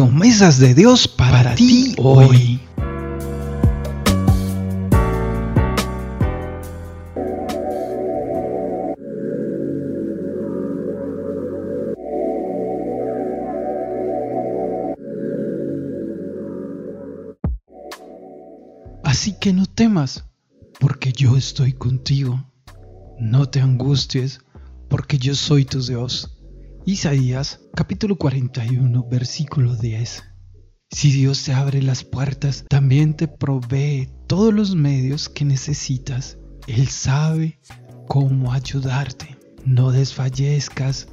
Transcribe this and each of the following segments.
promesas de Dios para, ti hoy. Así que no temas, porque yo estoy contigo. No te angusties, porque yo soy tu Dios. Isaías capítulo 41 versículo 10. Si Dios te abre las puertas, también te provee todos los medios que necesitas. Él sabe cómo ayudarte. No desfallezcas,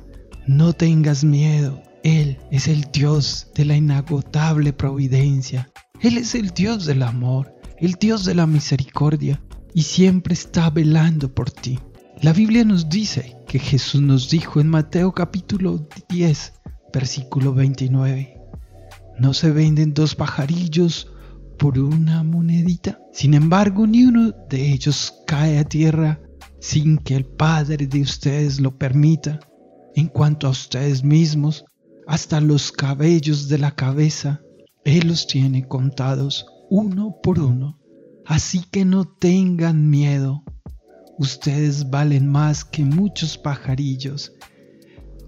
no tengas miedo. Él es el Dios de la inagotable providencia. Él es el Dios del amor, el Dios de la misericordia y siempre está velando por ti. La Biblia nos dice que Jesús nos dijo en Mateo capítulo 10, versículo 29, no se venden dos pajarillos por una monedita. Sin embargo, ni uno de ellos cae a tierra sin que el Padre de ustedes lo permita. En cuanto a ustedes mismos, hasta los cabellos de la cabeza, Él los tiene contados uno por uno. Así que no tengan miedo Ustedes valen más que muchos pajarillos.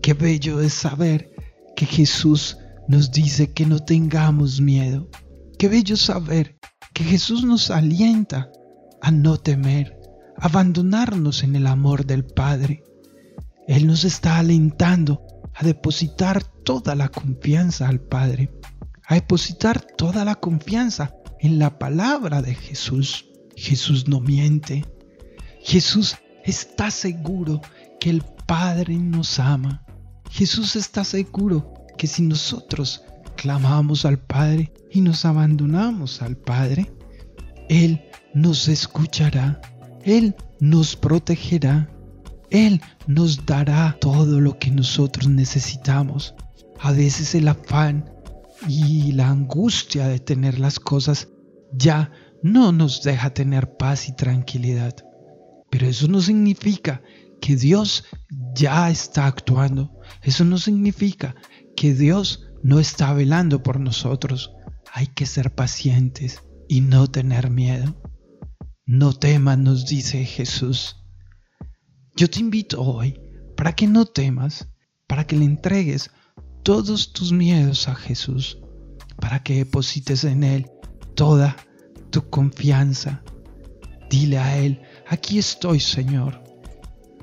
Qué bello es saber que Jesús nos dice que no tengamos miedo. Qué bello saber que Jesús nos alienta a no temer, a abandonarnos en el amor del Padre. Él nos está alentando a depositar toda la confianza al Padre, a depositar toda la confianza en la palabra de Jesús. Jesús no miente, Jesús está seguro que el Padre nos ama. Jesús está seguro que si nosotros clamamos al Padre y nos abandonamos al Padre, Él nos escuchará, Él nos protegerá, Él nos dará todo lo que nosotros necesitamos. A veces el afán y la angustia de tener las cosas ya no nos deja tener paz y tranquilidad. Pero eso no significa que Dios ya está actuando. Eso no significa que Dios no está velando por nosotros. Hay que ser pacientes y no tener miedo. No temas, nos dice Jesús. Yo te invito hoy para que no temas, para que le entregues todos tus miedos a Jesús, para que deposites en Él toda tu confianza. Dile a Él, aquí estoy, Señor.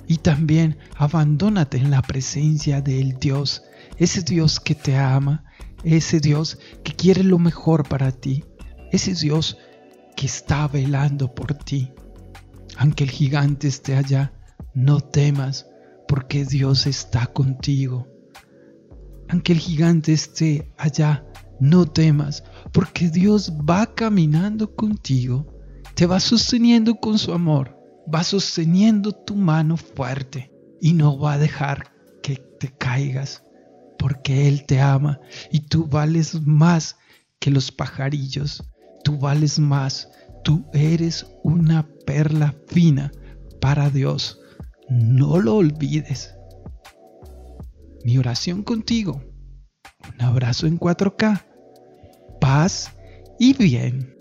Y también abandónate en la presencia del Dios, ese Dios que te ama, ese Dios que quiere lo mejor para ti, ese Dios que está velando por ti. Aunque el gigante esté allá, no temas, porque Dios está contigo. Aunque el gigante esté allá, no temas, porque Dios va caminando contigo, te va sosteniendo con su amor va sosteniendo tu mano fuerte y no va a dejar que te caigas, porque Él te ama. Y tú vales más que los pajarillos, tú vales más, tú eres una perla fina para Dios, no lo olvides. Mi oración contigo, un abrazo en 4K, paz y bien.